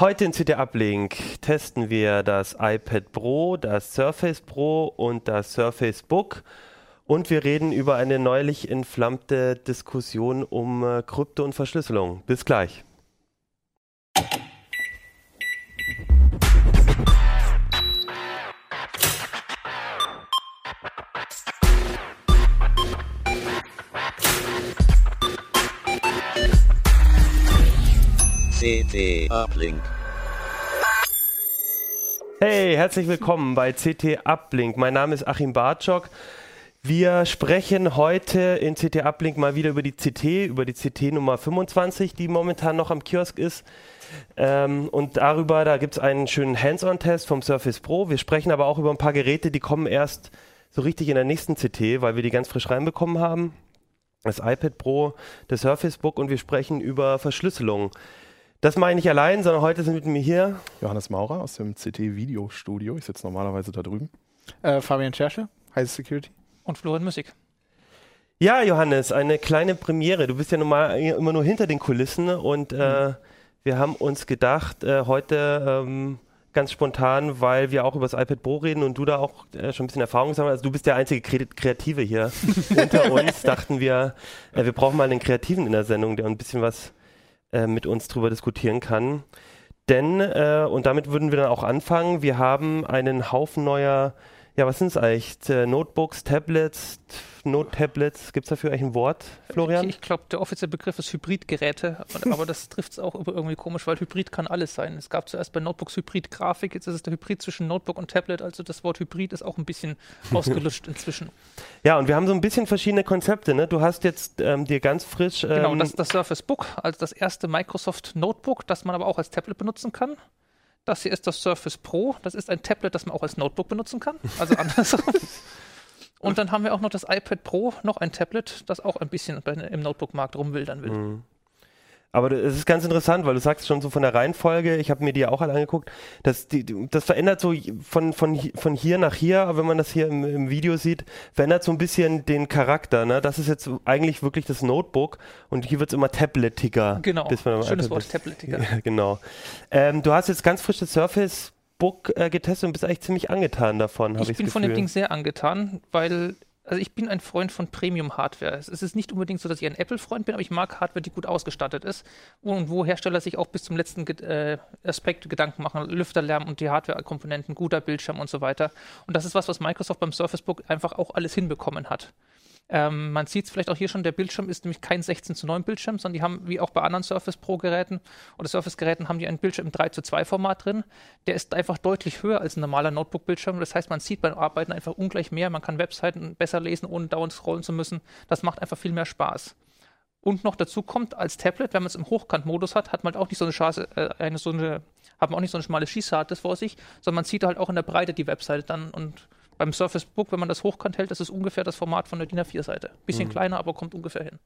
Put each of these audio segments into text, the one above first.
Heute in CT Uplink testen wir das iPad Pro, das Surface Pro und das Surface Book. Und wir reden über eine neulich entflammte Diskussion um äh, Krypto und Verschlüsselung. Bis gleich. CT Uplink. Hey, herzlich willkommen bei CT Uplink. Mein Name ist Achim Bartschok. Wir sprechen heute in CT Uplink mal wieder über die CT, über die CT Nummer 25, die momentan noch am Kiosk ist. Ähm, und darüber, da gibt es einen schönen Hands-on-Test vom Surface Pro. Wir sprechen aber auch über ein paar Geräte, die kommen erst so richtig in der nächsten CT, weil wir die ganz frisch reinbekommen haben. Das iPad Pro, das Surface Book und wir sprechen über Verschlüsselung. Das meine ich nicht allein, sondern heute sind mit mir hier Johannes Maurer aus dem CT Video Studio. Ich sitze normalerweise da drüben. Äh, Fabian Schersche, Heise Security. und Florian Müssig. Ja, Johannes, eine kleine Premiere. Du bist ja normal immer nur hinter den Kulissen und äh, wir haben uns gedacht, äh, heute ähm, ganz spontan, weil wir auch über das iPad Pro reden und du da auch äh, schon ein bisschen Erfahrung sammelst. Also du bist der einzige Kre Kreative hier unter uns. Dachten wir, äh, wir brauchen mal einen Kreativen in der Sendung, der ein bisschen was äh, mit uns drüber diskutieren kann. Denn, äh, und damit würden wir dann auch anfangen, wir haben einen Haufen neuer, ja, was sind es eigentlich? Notebooks, Tablets, Note-Tablets, gibt es dafür eigentlich ein Wort, Florian? Ich, ich glaube, der offizielle Begriff ist Hybridgeräte, aber, das trifft es auch irgendwie komisch, weil Hybrid kann alles sein. Es gab zuerst bei Notebooks Hybrid-Grafik, jetzt ist es der Hybrid zwischen Notebook und Tablet, also das Wort Hybrid ist auch ein bisschen ausgelutscht inzwischen. Ja, und wir haben so ein bisschen verschiedene Konzepte. Ne? Du hast jetzt ähm, dir ganz frisch. Ähm, Genau, das, das Surface Book, also das erste Microsoft Notebook, das man aber auch als Tablet benutzen kann. Das hier ist das Surface Pro, das ist ein Tablet, das man auch als Notebook benutzen kann, also andersrum. Und dann haben wir auch noch das iPad Pro, noch ein Tablet, das auch ein bisschen im Notebook-Markt rumwildern will. Mhm. Aber es ist ganz interessant, weil du sagst schon so von der Reihenfolge, ich habe mir die ja auch alle angeguckt, dass die, das verändert so von, von, von hier nach hier, aber wenn man das hier im, im Video sieht, verändert so ein bisschen den Charakter. Ne? Das ist jetzt eigentlich wirklich das Notebook und hier wird es immer tabletiger. Genau, bis man schönes Wort, tabletiger. Ja, genau. Ähm, du hast jetzt ganz frisch das Surface Book äh, getestet und bist eigentlich ziemlich angetan davon, habe Ich ich bin von dem. Ding sehr angetan, weil, also ich bin ein Freund von Premium-Hardware. Es ist nicht unbedingt so, dass ich ein Apple-Freund bin, aber ich mag Hardware, die gut ausgestattet ist und wo Hersteller sich auch bis zum letzten äh, Aspekt Gedanken machen. Lüfterlärm und die Hardware-Komponenten, guter Bildschirm und so weiter. Und das ist was, was Microsoft beim Surface Book einfach auch alles hinbekommen hat. Ähm, man sieht es vielleicht auch hier schon, der Bildschirm ist nämlich kein 16 zu 9 Bildschirm, sondern die haben, wie auch bei anderen Surface Pro Geräten oder Surface Geräten, haben die einen Bildschirm im 3 zu 2 Format drin. Der ist einfach deutlich höher als ein normaler Notebook-Bildschirm. Das heißt, man sieht beim Arbeiten einfach ungleich mehr. Man kann Webseiten besser lesen, ohne dauernd scrollen zu müssen. Das macht einfach viel mehr Spaß. Und noch dazu kommt, als Tablet, wenn man es im Hochkant-Modus hat, hat man auch nicht so eine, Chance, äh, eine, so eine hat man auch nicht so eine schmale Schießart vor sich, sondern man sieht halt auch in der Breite die Webseite dann und beim Surface Book, wenn man das hochkant hält, das ist ungefähr das Format von der DIN A4-Seite. Bisschen kleiner, aber kommt ungefähr hin.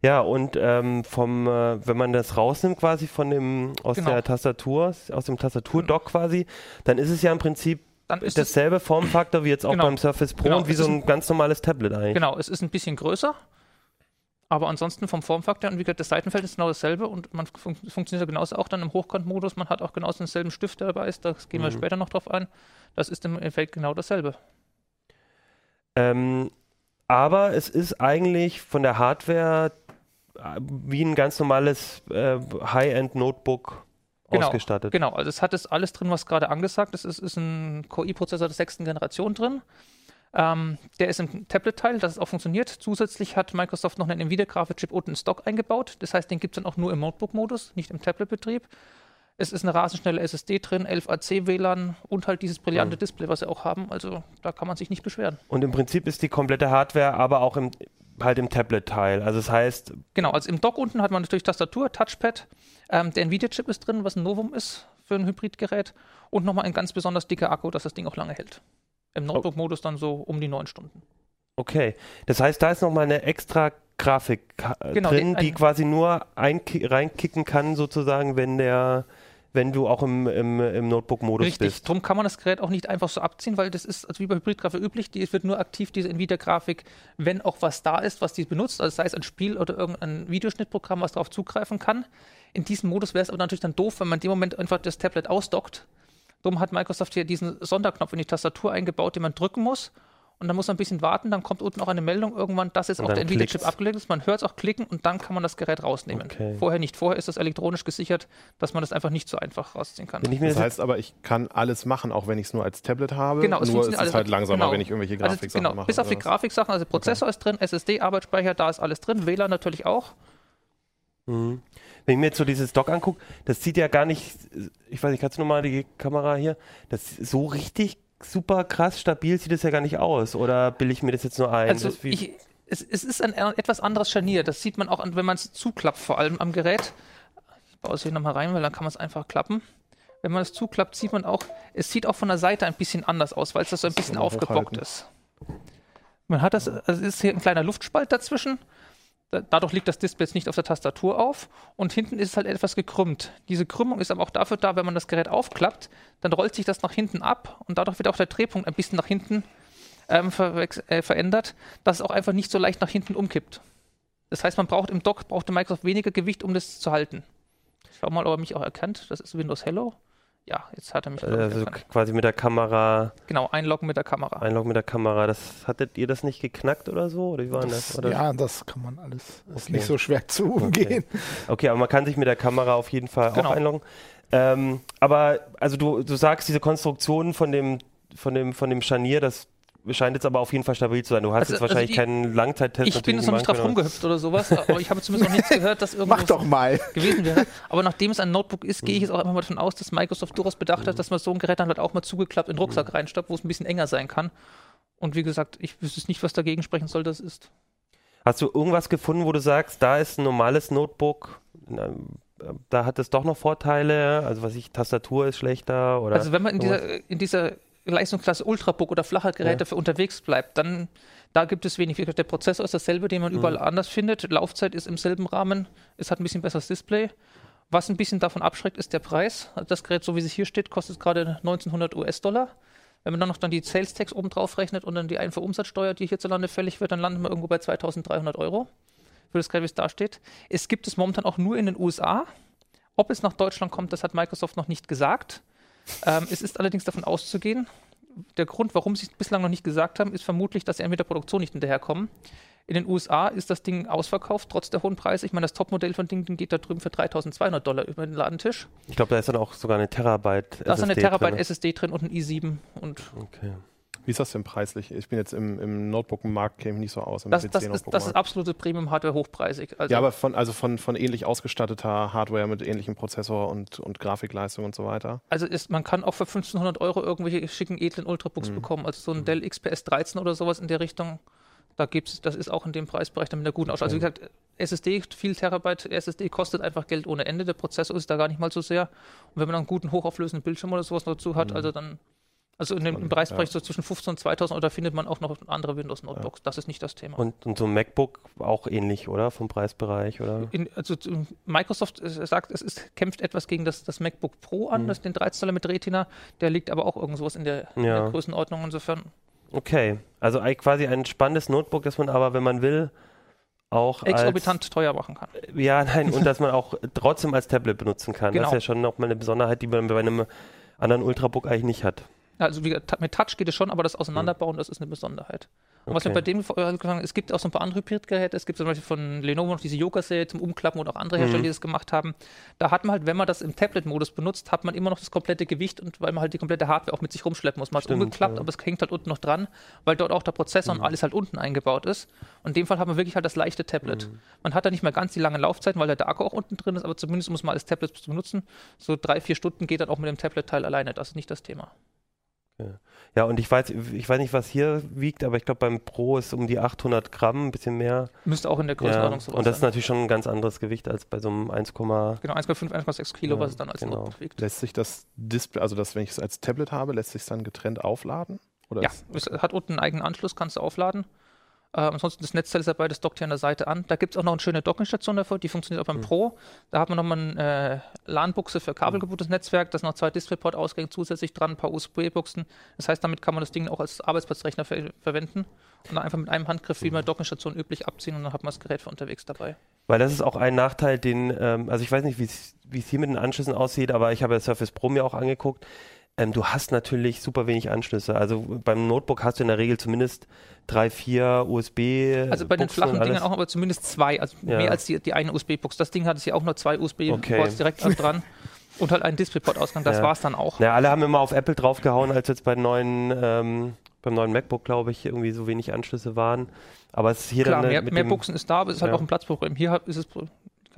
Ja, und ähm, vom, äh, wenn man das rausnimmt quasi von dem, aus Genau. der Tastatur, aus dem Tastaturdock quasi, dann ist es ja im Prinzip Dann ist dasselbe Formfaktor wie jetzt auch Genau. beim Surface Pro Genau, und wie so ein ganz normales Tablet eigentlich. genau, es ist ein bisschen größer, aber ansonsten vom Formfaktor und wie gesagt, das Seitenfeld ist genau dasselbe und man fun funktioniert ja genauso auch dann im Hochkant-Modus. Man hat auch genauso denselben Stift, der dabei ist. Da gehen wir Mhm. später noch drauf ein. Das ist im Endeffekt genau dasselbe. Ähm, aber es ist eigentlich von der Hardware äh, wie ein ganz normales äh, High-End-Notebook Genau, ausgestattet. Genau, also es hat jetzt alles drin, was gerade angesagt ist. Es ist ein Core-i-Prozessor der sechsten Generation drin. Ähm, der ist im Tablet-Teil, dass es auch funktioniert. Zusätzlich hat Microsoft noch einen Nvidia-Grafikchip unten in Stock eingebaut. Das heißt, den gibt es dann auch nur im Notebook-Modus, nicht im Tablet-Betrieb. Es ist eine rasend schnelle SSD drin, 11 AC WLAN und halt dieses brillante Mhm. Display, was sie auch haben. Also da kann man sich nicht beschweren. Und im Prinzip ist die komplette Hardware aber auch im, halt im Tablet-Teil. Also das heißt, Genau, also im Dock unten hat man natürlich Tastatur, Touchpad. Ähm, der Nvidia-Chip ist drin, was ein Novum ist für ein Hybridgerät. Und nochmal ein ganz besonders dicker Akku, dass das Ding auch lange hält. Im Notebook-Modus dann so um die neun Stunden. okay. Das heißt, da ist nochmal eine extra Grafik äh, Genau, drin, die quasi nur einki- reinkicken kann, sozusagen, wenn der, wenn du auch im, im, im Notebook-Modus Richtig, bist. darum kann man das Gerät auch nicht einfach so abziehen, weil das ist also wie bei Hybridgrafik üblich, die wird nur aktiv, diese Nvidia-Grafik, wenn auch was da ist, was die benutzt, also sei es ein Spiel oder irgendein Videoschnittprogramm, was darauf zugreifen kann. In diesem Modus wäre es aber natürlich dann doof, wenn man in dem Moment einfach das Tablet ausdockt. Darum hat Microsoft hier diesen Sonderknopf in die Tastatur eingebaut, den man drücken muss. Und dann muss man ein bisschen warten, dann kommt unten auch eine Meldung irgendwann, dass jetzt auch der Nvidia-Chip abgelegt ist. Man hört es auch klicken und dann kann man das Gerät rausnehmen. Okay. Vorher nicht. Vorher ist das elektronisch gesichert, dass man das einfach nicht so einfach rausziehen kann. Das das heißt aber, ich kann alles machen, auch wenn ich es nur als Tablet habe. Genau, es nur funktioniert ist es alles- halt langsamer, genau. wenn ich irgendwelche Also, Grafiksachen genau, mache. bis auf die. Grafiksachen, also Prozessor ist drin, SSD, Arbeitsspeicher, da ist alles drin, WLAN natürlich auch. Mhm. Wenn ich mir jetzt so dieses Dock angucke, das sieht ja gar nicht, ich weiß nicht, kannst du nochmal die Kamera hier, das so richtig super krass stabil sieht es ja gar nicht aus. Oder bilde ich mir das jetzt nur ein? Also ich, es, es ist ein etwas anderes Scharnier, das sieht man auch, wenn man es zuklappt, vor allem am Gerät. Ich baue es hier nochmal rein, weil dann kann man es einfach klappen. Wenn man es zuklappt, sieht man auch, es sieht auch von der Seite ein bisschen anders aus, weil es das so ein bisschen aufgebockt ist. Man hat das, also es ist hier ein kleiner Luftspalt dazwischen. Da- Dadurch liegt das Display jetzt nicht auf der Tastatur auf und hinten ist es halt etwas gekrümmt. Diese Krümmung ist aber auch dafür da, wenn man das Gerät aufklappt, dann rollt sich das nach hinten ab und dadurch wird auch der Drehpunkt ein bisschen nach hinten ähm, verwechs- äh, verändert, dass es auch einfach nicht so leicht nach hinten umkippt. Das heißt, man braucht im Dock, braucht der Microsoft weniger Gewicht, um das zu halten. Ich schau mal, ob er mich auch erkennt. Das ist Windows Hello. Ja, jetzt hat er mich ich, also quasi mit der Kamera, Genau, einloggen mit der Kamera. Einloggen mit der Kamera. Das hattet ihr das nicht geknackt oder so? Oder wie war das? Das, ja, das kann man alles. Ist Okay. nicht so schwer zu umgehen. Okay, aber man kann sich mit der Kamera auf jeden Fall Genau. auch einloggen. Ähm, aber also du, du sagst, diese Konstruktion von dem, von dem, von dem Scharnier, das scheint jetzt aber auf jeden Fall stabil zu sein. Du hast Also- jetzt also wahrscheinlich die- keinen Langzeittest Ich bin jetzt noch nicht drauf rumgehüpft oder sowas, aber ich habe zumindest noch nichts gehört, dass Mach irgendwas doch mal. gewesen wäre. Aber nachdem es ein Notebook ist, gehe ich jetzt auch einfach mal davon aus, dass Microsoft durchaus bedacht hat, dass man so ein Gerät dann halt auch mal zugeklappt in den Rucksack reinstoppt, wo es ein bisschen enger sein kann. Und wie gesagt, ich wüsste nicht, was dagegen sprechen soll, das ist. Hast du irgendwas gefunden, wo du sagst, da ist ein normales Notebook, na, da hat es doch noch Vorteile? Also was ich, Tastatur ist schlechter oder Also wenn man in dieser, in dieser Leistungsklasse Ultrabook oder flache Geräte Ja. für unterwegs bleibt, dann da gibt es wenig. Der Prozessor ist dasselbe, den man Mhm. überall anders findet. Laufzeit ist im selben Rahmen. Es hat ein bisschen besseres Display. Was ein bisschen davon abschreckt, ist der Preis. Also Das Gerät, so wie es hier steht, kostet gerade 1900 US-Dollar. Wenn man dann noch dann die Sales Tax oben drauf rechnet und dann die Einfuhrumsatzsteuer, die hierzulande fällig wird, dann landet man irgendwo bei 2300 Euro für das Gerät, wie es da steht. Es gibt es momentan auch nur in den USA. Ob es nach Deutschland kommt, das hat Microsoft noch nicht gesagt. Ähm, es ist allerdings davon auszugehen, der Grund, warum sie es bislang noch nicht gesagt haben, ist vermutlich, dass sie mit der Produktion nicht hinterherkommen. In den USA ist das Ding ausverkauft, trotz der hohen Preise. Ich meine, das Topmodell von Ding, geht da drüben für 3200 Dollar über den Ladentisch. Ich glaube, da ist dann auch sogar eine Terabyte Da ist eine SSD Terabyte drin. SSD drin und ein i7. Und Okay. Wie ist das denn preislich? Ich bin jetzt im, im Notebook-Markt, käme ich nicht so aus. Im das, das, ist, das ist absolute Premium-Hardware hochpreisig. Also, ja, aber von, also von, von ähnlich ausgestatteter Hardware mit ähnlichem Prozessor und, und Grafikleistung und so weiter. also ist, man kann auch für 1500 Euro irgendwelche schicken, edlen Ultrabooks Mhm. bekommen. Also so ein Dell XPS 13 oder sowas in der Richtung. Da gibt's, das ist auch in dem Preisbereich dann mit einer guten Ausstattung. Also wie gesagt, SSD, viel Terabyte SSD kostet einfach Geld ohne Ende. Der Prozessor ist da gar nicht mal so sehr. Und wenn man einen guten hochauflösenden Bildschirm oder sowas dazu hat, also dann, also in dem im Spannend, Preisbereich ja. so zwischen 15 und 2000 Euro, da findet man auch noch andere Windows-Notebooks. Das ist nicht das Thema. Und, und so ein MacBook auch ähnlich, oder? Vom Preisbereich, oder? In, also Microsoft äh, sagt, es ist, kämpft etwas gegen das, das MacBook Pro an, Mhm. das den 13 Zoller mit Retina. Der liegt aber auch irgendwas in der, in Ja. der Größenordnung. Insofern Okay. Also quasi ein spannendes Notebook, das man aber, wenn man will, auch exorbitant teuer machen kann. als, ja, nein, und dass man auch trotzdem als Tablet benutzen kann. Das Genau. ist ja schon nochmal eine Besonderheit, die man bei einem anderen Ultrabook eigentlich nicht hat. Also wie, gesagt, mit Touch geht es schon, aber das Auseinanderbauen, das ist eine Besonderheit. Und was wir Okay. bei dem sagen, es gibt auch so ein paar andere Hybridgeräte. Es gibt zum Beispiel von Lenovo noch diese Yoga-Serie zum Umklappen oder auch andere Hersteller, Mhm. die das gemacht haben. Da hat man halt, wenn man das im Tablet-Modus benutzt, hat man immer noch das komplette Gewicht und weil man halt die komplette Hardware auch mit sich rumschleppen muss. Man hat es umgeklappt, ja. Mhm. aber es hängt halt unten noch dran, weil dort auch der Prozessor und alles halt unten eingebaut ist. Und in dem Fall hat man wirklich halt das leichte Tablet. Mhm. Man hat da nicht mehr ganz die langen Laufzeiten, weil der Akku auch unten drin ist, aber zumindest muss man als Tablet benutzen. So drei, vier Stunden geht dann auch mit dem Tablet-Teil alleine. Das ist nicht das Thema. Ja, und ich weiß, ich weiß nicht, was hier wiegt, aber ich glaube, beim Pro ist um die 800 Gramm, ein bisschen mehr. Müsste auch in der Ja. Größenordnung sowas Und das ist sein. natürlich schon ein ganz anderes Gewicht als bei so einem 1, Genau, 1,5, 1,6 Kilo, Ja, was es dann als genau. Notebook wiegt. Lässt sich das Display, also das, wenn ich es als Tablet habe, lässt sich dann getrennt aufladen? Oder Ja, ist, es hat unten einen eigenen Anschluss, kannst du aufladen. Ähm, ansonsten das Netzteil ist dabei, das dockt hier an der Seite an. Da gibt es auch noch eine schöne Dockingstation dafür, die funktioniert auch beim Pro. Da hat man nochmal eine äh, LAN-Buchse für kabelgebuchtes Netzwerk, da sind noch zwei DisplayPort-Ausgänge zusätzlich dran, ein paar USB-Buchsen. Das heißt, damit kann man das Ding auch als Arbeitsplatzrechner ver verwenden und dann einfach mit einem Handgriff wie bei Dockingstation üblich abziehen und dann hat man das Gerät für unterwegs dabei. Weil das ist auch ein Nachteil, den, ähm, also ich weiß nicht, wie es hier mit den Anschlüssen aussieht, aber ich habe das Surface Pro mir auch angeguckt. Ähm, du hast natürlich super wenig Anschlüsse. Also beim Notebook hast du in der Regel zumindest drei, vier USB. Also bei den Buchsen flachen Dingen alles. auch, aber zumindest zwei, also Ja. mehr als die, die eine USB-Box. Das Ding hat es ja auch nur zwei USB-Ports Okay. direkt an dran und halt einen DisplayPort-Ausgang. Das Ja. war es dann auch. Ja, alle haben immer auf Apple draufgehauen, als jetzt bei neuen, ähm, beim neuen MacBook, glaube ich, irgendwie so wenig Anschlüsse waren. Aber es ist hier Klar, dann mehr, mit mehr Buchsen ist da, aber es ist halt Ja. auch ein Platzproblem. Hier ist es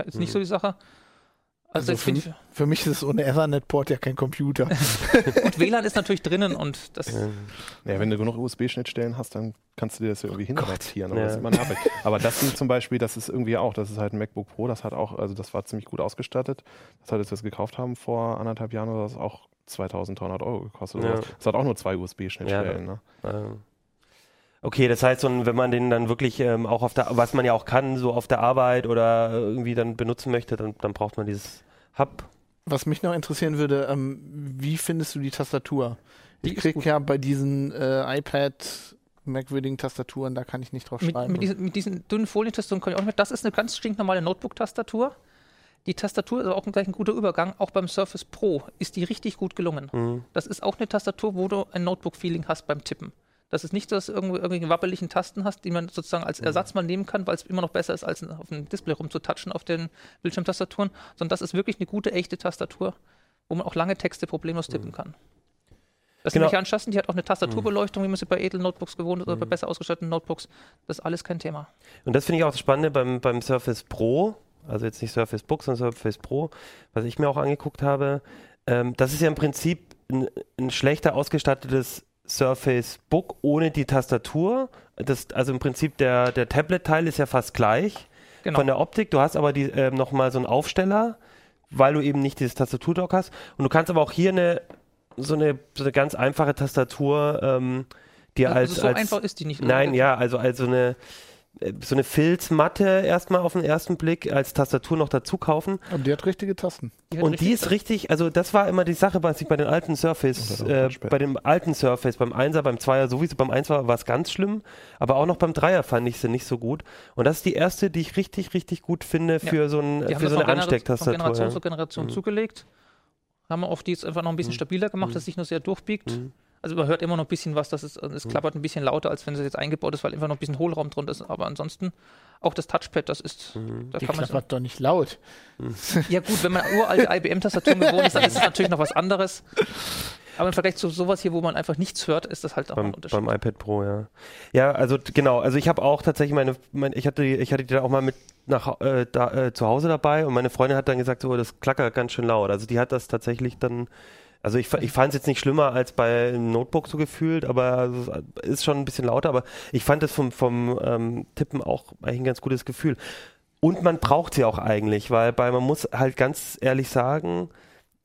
ist nicht Mhm. so die Sache. Also, Also ich finde, Für mich ist es ohne Ethernet-Port ja kein Computer. gut, WLAN ist natürlich drinnen und das Ja. ja, wenn du genug USB-Schnittstellen hast, dann kannst du dir das ja irgendwie hinadaptieren. Aber Ja. das ist immer. Aber das Ding zum Beispiel, das ist irgendwie auch, das ist halt ein MacBook Pro, das hat auch, also das war ziemlich gut ausgestattet. Das hat, als wir es gekauft haben vor anderthalb Jahren, oder das auch 2300 Euro gekostet. Ja. Das hat auch nur zwei USB-Schnittstellen. ne? Okay, das heißt, wenn man den dann wirklich ähm, auch auf der, was man ja auch kann, so auf der Arbeit oder irgendwie dann benutzen möchte, dann, dann braucht man dieses Hub. Was mich noch interessieren würde, ähm, wie findest du die Tastatur? Die Ich ist krieg gut. ja bei diesen äh, iPad merkwürdigen Tastaturen, da kann ich nicht drauf mit, schreiben. mit, diesen, mit diesen dünnen Folientastaturen kann ich auch nicht mehr. Das ist eine ganz stinknormale Notebook-Tastatur. Die Tastatur ist auch gleich ein guter Übergang. Auch beim Surface Pro ist die richtig gut gelungen. Mhm. Das ist auch eine Tastatur, wo du ein Notebook-Feeling hast beim Tippen. Das ist nicht, dass du irgendwo irgendwelche wabbeligen Tasten hast, die man sozusagen als Ersatz mal nehmen kann, weil es immer noch besser ist, als auf dem Display rumzutatschen auf den Bildschirmtastaturen, sondern das ist wirklich eine gute, echte Tastatur, wo man auch lange Texte problemlos tippen kann. Das Genau. an, Schassen, die hat auch eine Tastaturbeleuchtung, wie man sie bei edlen Notebooks gewohnt ist oder bei besser ausgestatteten Notebooks. Das ist alles kein Thema. Und das finde ich auch das Spannende beim, beim Surface Pro, also jetzt nicht Surface Book, sondern Surface Pro, was ich mir auch angeguckt habe. Ähm, das ist ja im Prinzip ein, ein schlechter ausgestattetes Surface Book ohne die Tastatur. Das, also im Prinzip der, der Tablet-Teil ist ja fast gleich Genau. von der Optik. Du hast aber die, ähm, nochmal so einen Aufsteller, weil du eben nicht dieses Tastaturdock hast. Und du kannst aber auch hier eine so eine, so eine ganz einfache Tastatur ähm, dir als, also so als einfach ist die nicht. Nein, ja, also, also eine äh, so eine Filzmatte erstmal auf den ersten Blick als Tastatur noch dazu kaufen. Aber die hat richtige Tasten. hat Und die richtig- ist richtig, also das war immer die Sache, was ich bei den alten Surface, Und äh, bei dem alten Surface, beim Einser, beim Zweier sowieso, beim Einser war es ganz schlimm, aber auch noch beim Dreier fand ich sie nicht so gut. Und das ist die erste, die ich richtig, richtig gut finde für so, ein, Die haben für so von eine Genera- von Anstecktastatur. Generation Ja. zu Generation Mhm. zugelegt. Haben wir auf die jetzt einfach noch ein bisschen stabiler gemacht, dass es sich nur sehr durchbiegt. Mhm. Also man hört immer noch ein bisschen was, das ist, es klappert ein bisschen lauter, als wenn es jetzt eingebaut ist, weil einfach noch ein bisschen Hohlraum drunter ist. Aber ansonsten auch das Touchpad, das ist, Mhm. da Die kann man klappert doch nicht laut. Ja gut, wenn man uralte IBM-Tastaturen gewohnt ist, dann ist es natürlich noch was anderes. Aber im Vergleich zu sowas hier, wo man einfach nichts hört, ist das halt auch beim, ein Unterschied. beim iPad Pro, ja. Ja, also genau, also ich habe auch tatsächlich meine, mein, ich hatte, die- ich hatte die dann auch mal mit nach äh, da, äh, zu Hause dabei und meine Freundin hat dann gesagt, so, das klackert ganz schön laut. Also die hat das tatsächlich dann, also ich, ich fand es jetzt nicht schlimmer als bei einem Notebook so gefühlt, aber es ist schon ein bisschen lauter, aber ich fand es vom, vom ähm, Tippen auch eigentlich ein ganz gutes Gefühl. Und man braucht sie auch eigentlich, weil bei, man muss halt ganz ehrlich sagen,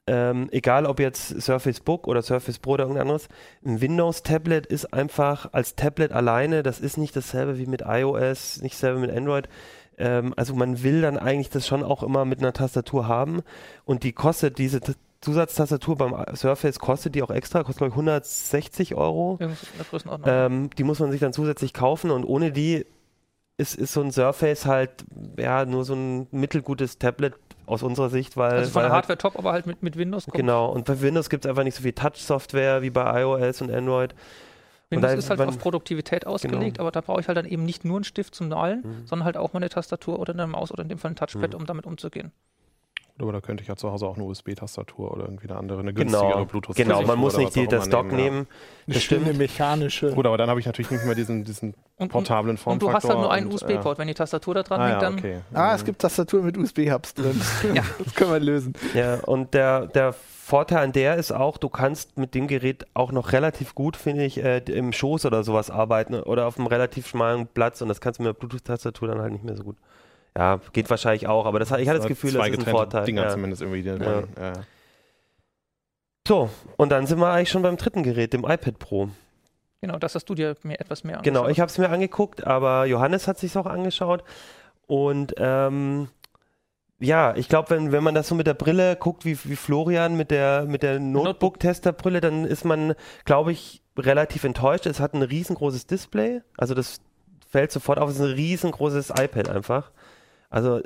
ähm, egal ob jetzt Surface Book oder Surface Pro oder irgendein anderes, ein Windows-Tablet ist einfach als Tablet alleine, das ist nicht dasselbe wie mit iOS, nicht dasselbe mit Android. Ähm, also man will dann eigentlich das schon auch immer mit einer Tastatur haben und die kostet, diese Zusatztastatur beim Surface kostet die auch extra, kostet glaube ich 160 Euro. Irgendwas in der Größenordnung. Ähm, die muss man sich dann zusätzlich kaufen und ohne die ist, ist so ein Surface halt ja nur so ein mittelgutes Tablet aus unserer Sicht, weil. Also von der halt- Hardware top, aber halt mit, mit Windows kommt. Genau, und bei Windows gibt es einfach nicht so viel Touch-Software wie bei iOS und Android. Windows da- ist halt man- auf Produktivität ausgelegt, aber da brauche ich halt dann eben nicht nur einen Stift zum Malen, Mhm. sondern halt auch mal eine Tastatur oder eine Maus oder in dem Fall ein Touchpad, Mhm. um damit umzugehen. Aber da könnte ich ja zu Hause auch eine USB-Tastatur oder irgendwie eine andere, eine Genau, günstigere bluetooth genau man muss oder nicht die, das Dock ja. nehmen. Eine schöne mechanische. Gut, aber dann habe ich natürlich nicht mehr diesen, diesen Und, und, portablen und Formfaktor. du hast halt nur einen und, USB-Port. Wenn die Tastatur da dran Ah, hängt, ja, dann okay. Ah, es gibt Tastatur mit USB-Hubs drin. Ja. Das können wir lösen. Ja, und der, der Vorteil an der ist auch, du kannst mit dem Gerät auch noch relativ gut, finde ich, äh, im Schoß oder sowas arbeiten oder auf einem relativ schmalen Platz und das kannst du mit der Bluetooth-Tastatur dann halt nicht mehr so gut. Ja, geht wahrscheinlich auch, aber das, hat- ich hatte das Gefühl, zwei das ist ein Vorteil. Dinger ja. zumindest irgendwie. Die Ja. man- ja. So, und dann sind wir eigentlich schon beim dritten Gerät, dem iPad Pro. genau, das hast du dir mehr, etwas mehr Genau, angeschaut. ich habe es mir angeguckt, aber Johannes hat sich auch angeschaut. Und ähm, ja, ich glaube, wenn, wenn man das so mit der Brille guckt, wie, wie Florian mit der, mit der Notebook-Tester-Brille, dann ist man, glaube ich, relativ enttäuscht. Es hat ein riesengroßes Display. Also das fällt sofort auf. Es ist ein riesengroßes iPad einfach. Also äh,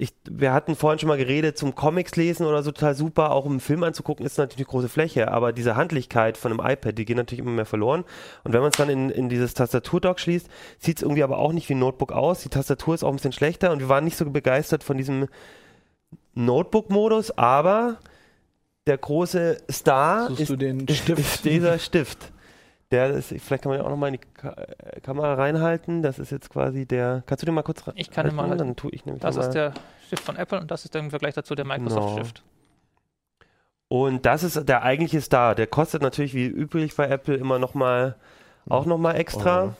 ich, wir hatten vorhin schon mal geredet, zum Comics lesen oder so total super, auch um einen Film anzugucken, ist natürlich eine große Fläche, aber diese Handlichkeit von einem iPad, die geht natürlich immer mehr verloren. Und wenn man es dann in, in dieses Tastaturdock schließt, sieht es irgendwie aber auch nicht wie ein Notebook aus. Die Tastatur ist auch ein bisschen schlechter und wir waren nicht so begeistert von diesem Notebook-Modus, aber der große Star Suchst ist, du den ist, ist dieser Stift. Der ist, vielleicht kann man den auch nochmal in die Ka äh, Kamera reinhalten. Das ist jetzt quasi der. Kannst du den mal kurz rein? Ich kann den mal halten. Dann tue ich nämlich Das mal. ist der Stift von Apple und das ist dann im Vergleich dazu der Genau. Microsoft-Stift. Und das ist der eigentliche Star. Der kostet natürlich wie üblich bei Apple immer nochmal, auch nochmal extra. Euro.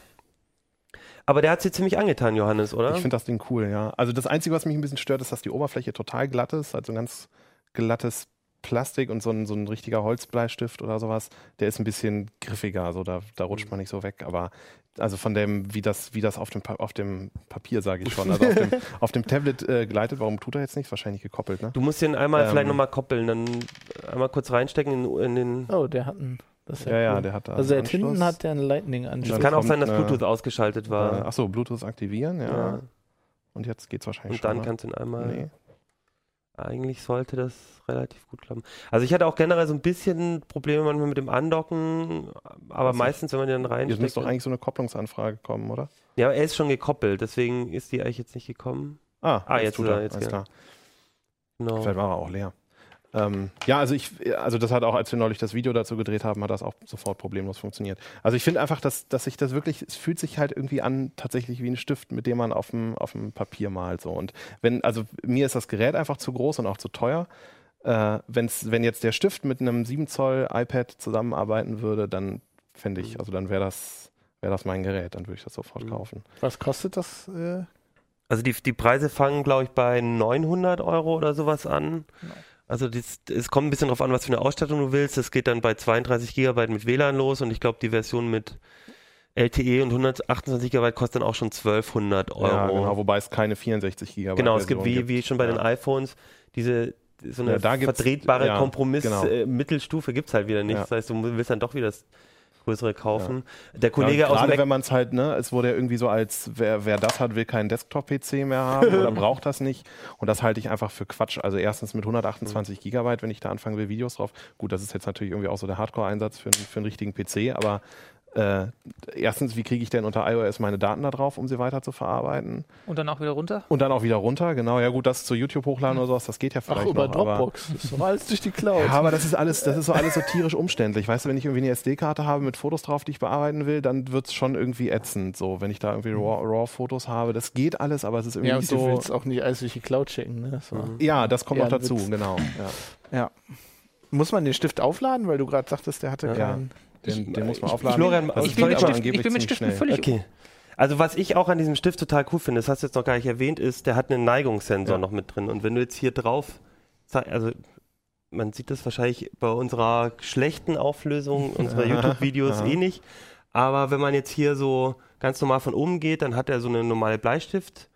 Aber der hat sie ziemlich angetan, Johannes, oder? Ich finde das Ding cool, ja. Also das Einzige, was mich ein bisschen stört, ist, dass die Oberfläche total glatt ist. Also ein ganz glattes Plastik und so ein, so ein richtiger Holzbleistift oder sowas, der ist ein bisschen griffiger. Also da, da rutscht man nicht so weg. Aber also von dem, wie das, wie das auf dem, Pa- auf dem Papier, sage ich schon, also auf dem, auf dem Tablet äh, gleitet, warum tut er jetzt nichts? Wahrscheinlich gekoppelt, ne? du musst den einmal Ähm. vielleicht nochmal koppeln, dann einmal kurz reinstecken in, in den. Oh, der hat einen. Ja, Ja, ja, cool. der hat da Also einen der hinten hat der einen Es Lightning-Anschluss. Dann kann auch sein, dass eine- Bluetooth ausgeschaltet Äh, war. Achso, Bluetooth aktivieren, ja. ja. Und jetzt geht's wahrscheinlich Und dann schon. kannst du ihn einmal. ne? Nee. Eigentlich sollte das relativ gut klappen. Also ich hatte auch generell so ein bisschen Probleme manchmal mit dem Andocken, aber Was meistens, wenn man den Jetzt reinsteckt. müsste doch eigentlich so eine Kopplungsanfrage kommen, oder? Ja, aber er ist schon gekoppelt, deswegen ist die eigentlich jetzt nicht gekommen. Ah, Ah, jetzt tut ist er, er, jetzt alles klar. Genau. Vielleicht war er auch leer. Ähm, ja, also ich, also das hat auch, als wir neulich das Video dazu gedreht haben, hat das auch sofort problemlos funktioniert. Also ich finde einfach, dass, dass sich das wirklich, es fühlt sich halt irgendwie an, tatsächlich wie ein Stift, mit dem man auf dem, auf dem Papier malt. So. Und wenn, also mir ist das Gerät einfach zu groß und auch zu teuer. Äh, wenn's, wenn jetzt der Stift mit einem 7 Zoll iPad zusammenarbeiten würde, dann fände ich, also dann wäre das, wäre das mein Gerät, dann würde ich das sofort Mhm. kaufen. Was kostet das? Äh? Also die, die Preise fangen, glaube ich, bei 900 Euro oder sowas an. Genau. Also es kommt ein bisschen drauf an, was für eine Ausstattung du willst. Das geht dann bei 32 Gigabyte mit WLAN los und ich glaube, die Version mit LTE und 128 Gigabyte kostet dann auch schon 1200 Euro. Ja, genau, wobei es keine 64 Gigabyte Genau, es gibt wie, wie schon bei Ja. den iPhones diese so eine Ja, vertretbare ja, Kompromiss genau. äh, gibt es halt wieder nicht. Das heißt, du willst dann doch wieder das größere kaufen. Der Kollege ja, aus gerade wenn man es halt, ne, es wurde ja irgendwie so als, wer, wer das hat, will keinen Desktop-PC mehr haben oder braucht das nicht. Und das halte ich einfach für Quatsch. Also erstens mit 128 Gigabyte, wenn ich da anfangen will, Videos drauf. Gut, das ist jetzt natürlich irgendwie auch so der Hardcore-Einsatz für, für einen richtigen PC, aber äh, erstens, wie kriege ich denn unter iOS meine Daten da drauf, um sie weiter zu verarbeiten? Und dann auch wieder runter. Und dann auch wieder runter, genau. Ja gut, das zu YouTube hochladen oder sowas, das geht ja Ach, vielleicht über noch. aber- Dropbox. Das ist doch alles durch die Cloud. ja, aber das ist alles, das ist so alles so tierisch umständlich. Weißt du, wenn ich irgendwie eine SD-Karte habe mit Fotos drauf, die ich bearbeiten will, dann wird es schon irgendwie ätzend. So, wenn ich da irgendwie Raw- RAW-Fotos habe, das geht alles, aber es ist irgendwie ja, und nicht du so. willst auch nicht alles durch die Cloud schicken. Ne? So. Ja, das kommt Ja, noch dazu, Witz. genau. Ja. Ja. Muss man den Stift aufladen, weil du gerade sagtest, der hatte Ja. keinen. Den, den muss man Ich- aufladen. Florian, also Ich bin, mit Stift, ich bin mit Stiften schnell. völlig Okay. Also was ich auch an diesem Stift total cool finde, das hast du jetzt noch gar nicht erwähnt, ist, der hat einen Neigungssensor Ja. noch mit drin. Und wenn du jetzt hier drauf, also man sieht das wahrscheinlich bei unserer schlechten Auflösung unserer YouTube-Videos eh nicht. Aber wenn man jetzt hier so ganz normal von oben geht, dann hat er so eine normale Bleistift.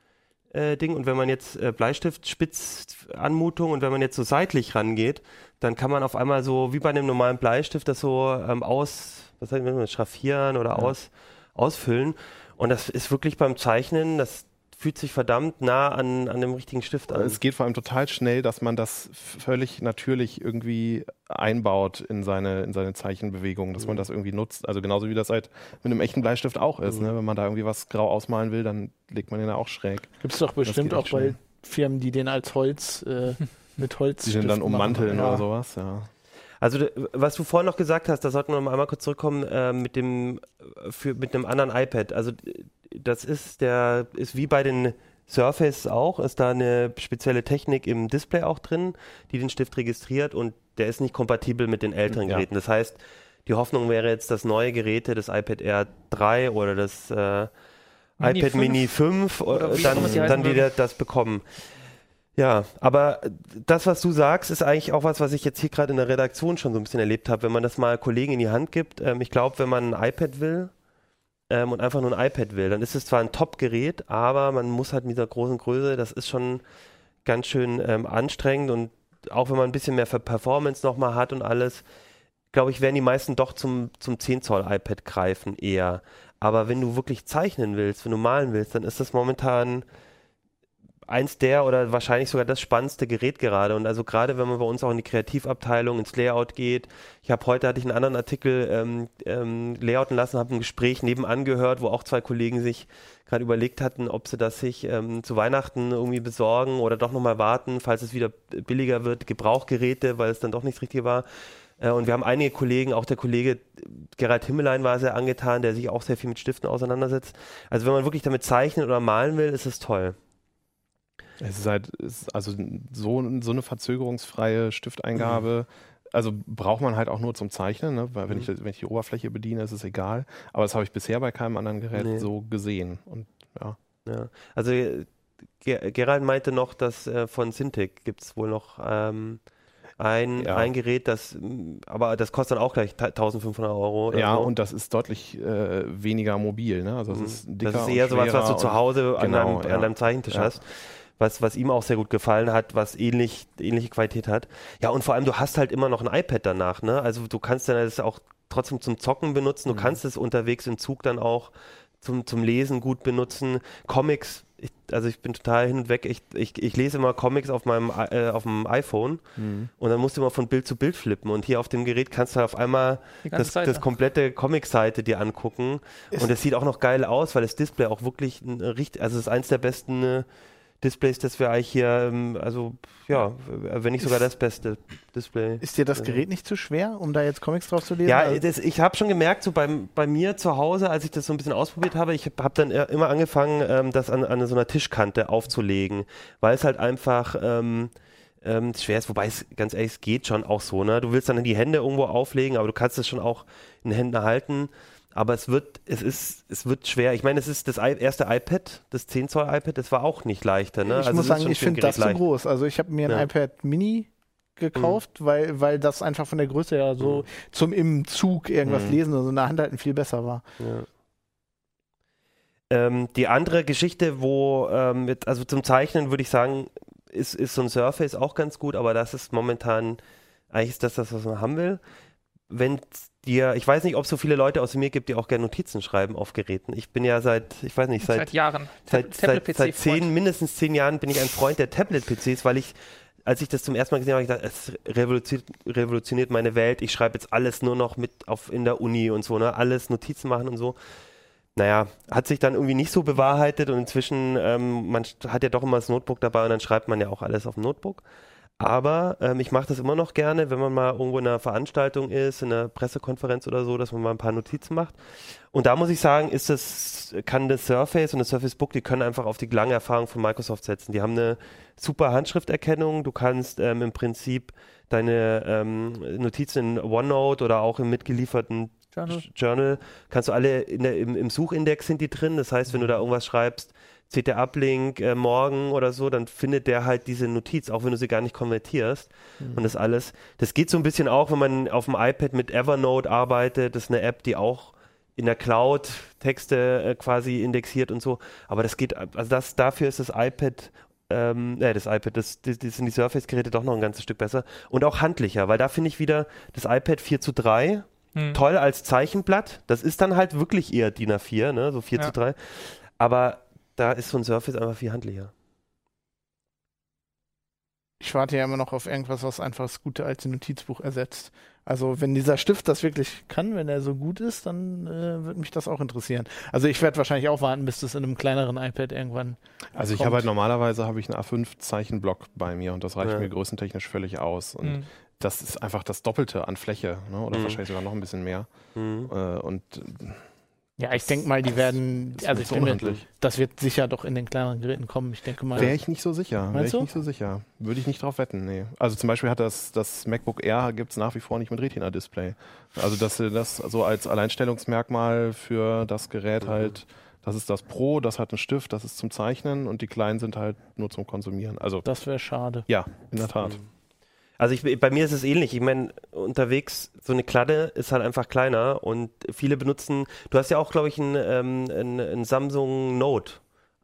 Äh, Ding und wenn man jetzt äh, Bleistiftspitzanmutung und wenn man jetzt so seitlich rangeht, dann kann man auf einmal so wie bei einem normalen Bleistift das so ähm, aus, was man, schraffieren oder aus, ausfüllen. Und das ist wirklich beim Zeichnen, das fühlt sich verdammt nah an, an dem richtigen Stift an. Es geht vor allem total schnell, dass man das völlig natürlich irgendwie einbaut in seine, in seine Zeichenbewegungen, dass man das irgendwie nutzt. Also genauso wie das halt mit einem echten Bleistift auch ist. Ne? Wenn man da irgendwie was grau ausmalen will, dann legt man den da auch schräg. Gibt es doch bestimmt auch bei schnell. Firmen, die den als Holz äh, mit Holz Die den dann ummanteln ja. oder sowas, ja. Also was du vorhin noch gesagt hast, da sollten wir noch einmal kurz zurückkommen äh, mit dem äh, für, mit einem anderen iPad. Also das ist der ist wie bei den Surface auch, ist da eine spezielle Technik im Display auch drin, die den Stift registriert und der ist nicht kompatibel mit den älteren Ja. Geräten. Das heißt, die Hoffnung wäre jetzt, dass neue Geräte, das iPad Air 3 oder das äh, Mini iPad 5 Mini 5 oder äh, wie dann, dann wieder das bekommen. Ja, aber das, was du sagst, ist eigentlich auch was, was ich jetzt hier gerade in der Redaktion schon so ein bisschen erlebt habe, wenn man das mal Kollegen in die Hand gibt. Ähm, ich glaube, wenn man ein iPad will ähm, und einfach nur ein iPad will, dann ist es zwar ein Top-Gerät, aber man muss halt mit dieser großen Größe, das ist schon ganz schön ähm, anstrengend und auch wenn man ein bisschen mehr für Performance nochmal hat und alles, glaube ich, werden die meisten doch zum, zum 10 Zoll iPad greifen eher. Aber wenn du wirklich zeichnen willst, wenn du malen willst, dann ist das momentan eins der oder wahrscheinlich sogar das spannendste Gerät gerade. Und also gerade wenn man bei uns auch in die Kreativabteilung, ins Layout geht. Ich habe heute hatte ich einen anderen Artikel ähm, ähm, layouten lassen, habe ein Gespräch nebenan gehört, wo auch zwei Kollegen sich gerade überlegt hatten, ob sie das sich ähm, zu Weihnachten irgendwie besorgen oder doch nochmal warten, falls es wieder billiger wird, Gebrauchgeräte, weil es dann doch nicht das Richtige war. Äh, Und wir haben einige Kollegen, auch der Kollege Gerald Himmelein war sehr angetan, der sich auch sehr viel mit Stiften auseinandersetzt. Also wenn man wirklich damit zeichnen oder malen will, ist es toll. Es ist halt, ist also so, so eine verzögerungsfreie Stifteingabe. Also braucht man halt auch nur zum Zeichnen, ne? weil wenn, ich, wenn ich die Oberfläche bediene, ist es egal. Aber das habe ich bisher bei keinem anderen Gerät Nee. so gesehen. Und ja, Ja. Also äh, Ger Gerald meinte noch, dass äh, von Cintiq gibt es wohl noch ähm, ein, Ja. ein Gerät, das, aber das kostet dann auch gleich 1500 Euro. Ja so. und das ist deutlich äh, weniger mobil. Ne? Also das Mhm. ist das ist eher sowas, was du zu Hause an, genau, deinem, ja. an deinem Zeichentisch Ja. hast. Was, was ihm auch sehr gut gefallen hat, was ähnlich, ähnliche Qualität hat. Ja, und vor allem, du hast halt immer noch ein iPad danach, ne? Also du kannst dann das auch trotzdem zum Zocken benutzen, du Mhm. kannst es unterwegs im Zug dann auch zum, zum Lesen gut benutzen. Comics, ich, also ich bin total hin und weg. Ich, ich, ich lese immer Comics auf meinem äh, auf dem iPhone Mhm. und dann musst du immer von Bild zu Bild flippen. Und hier auf dem Gerät kannst du auf einmal das, Seite. das komplette Comic-Seite dir angucken. und es sieht auch noch geil aus, weil das Display auch wirklich richtig, also es ist eins der besten äh, Displays, das wir eigentlich hier, ähm, also ja, wenn nicht sogar das beste Display. Ist dir das Gerät nicht zu schwer, um da jetzt Comics drauf zu lesen? Ja, Also- das, ich habe schon gemerkt, so beim, bei mir zu Hause, als ich das so ein bisschen ausprobiert habe, ich habe hab dann immer angefangen, ähm, das an, an so einer Tischkante aufzulegen, weil es halt einfach ähm, ähm, schwer ist, wobei es ganz ehrlich, es geht schon auch so, ne? Du willst dann die Hände irgendwo auflegen, aber du kannst es schon auch in den Händen halten. Aber es wird, es ist, es wird schwer. Ich meine, es ist das erste iPad, das 10 Zoll iPad, das war auch nicht leichter, ne? ich Also muss sagen, ich ein finde das zu leicht. groß. Also ich habe mir ein Ja. iPad Mini gekauft, weil, weil das einfach von der Größe her so zum im Zug irgendwas Mhm. lesen und so in der Hand halten viel besser war. Ja. Ähm, die andere Geschichte, wo, ähm, mit, also zum Zeichnen würde ich sagen, ist, ist so ein Surface auch ganz gut, aber das ist momentan, eigentlich ist das das, was man haben will. Wenn dir, ich weiß nicht, ob es so viele Leute außer mir gibt, die auch gerne Notizen schreiben auf Geräten. Ich bin ja seit, ich weiß nicht, Seit, seit, Jahren. seit, seit, seit zehn, mindestens zehn Jahren bin ich ein Freund der Tablet-PCs, weil ich, als ich das zum ersten Mal gesehen habe, ich gedacht, es revolutioniert, revolutioniert meine Welt. Ich schreibe jetzt alles nur noch mit auf in der Uni und so, ne? Alles Notizen machen und so. Naja, hat sich dann irgendwie nicht so bewahrheitet und inzwischen, ähm, man hat ja doch immer das Notebook dabei und dann schreibt man ja auch alles auf dem Notebook. Aber ähm, ich mache das immer noch gerne, wenn man mal irgendwo in einer Veranstaltung ist, in einer Pressekonferenz oder so, dass man mal ein paar Notizen macht. Und da muss ich sagen, ist das, kann das Surface und das Surface Book, die können einfach auf die lange Erfahrung von Microsoft setzen. Die haben eine super Handschrifterkennung. Du kannst ähm, im Prinzip deine ähm, Notizen in OneNote oder auch im mitgelieferten Journal. Journal, kannst du alle der, im, im Suchindex sind die drin. Das heißt, wenn du da irgendwas schreibst, CT-Uplink äh, morgen oder so, dann findet der halt diese Notiz, auch wenn du sie gar nicht konvertierst. Und das alles. Das geht so ein bisschen auch, wenn man auf dem iPad mit Evernote arbeitet. Das ist eine App, die auch in der Cloud Texte äh, quasi indexiert und so. Aber das geht, also das, dafür ist das iPad ähm, äh, das iPad, das, das, das sind die Surface-Geräte doch noch ein ganzes Stück besser. Und auch handlicher, weil da finde ich wieder das iPad 4 zu 3 Hm. toll als Zeichenblatt. Das ist dann halt wirklich eher DIN A4, ne? so 4 Ja. zu 3. Aber da ist so ein Surface einfach viel handlicher. Ich warte ja immer noch auf irgendwas, was einfach das gute alte Notizbuch ersetzt. Also wenn dieser Stift das wirklich kann, wenn er so gut ist, dann äh, würde mich das auch interessieren. Also ich werde wahrscheinlich auch warten, bis das in einem kleineren iPad irgendwann. Also ich habe halt normalerweise habe ich einen A5-Zeichenblock bei mir und das reicht Ja. mir größentechnisch völlig aus. Und Mhm. das ist einfach das Doppelte an Fläche, ne? oder Mhm. wahrscheinlich sogar noch ein bisschen mehr. Mhm. Äh, und Ja, ich denke mal, die werden, das also ich mir, unhandlich. das wird sicher doch in den kleineren Geräten kommen. Ich denke mal. Wäre ich nicht so sicher. Wäre Meinst ich du? nicht so sicher. Würde ich nicht drauf wetten, nee. Also zum Beispiel hat das, das MacBook Air gibt es nach wie vor nicht mit Retina-Display. Also dass sie das so als Alleinstellungsmerkmal für das Gerät halt, das ist das Pro, das hat einen Stift, das ist zum Zeichnen und die kleinen sind halt nur zum Konsumieren. Also Das wäre schade. ja, in der Tat. Also ich, bei mir ist es ähnlich. Ich meine, unterwegs, so eine Kladde ist halt einfach kleiner und viele benutzen, du hast ja auch, glaube ich, ein, ähm, ein, ein Samsung Note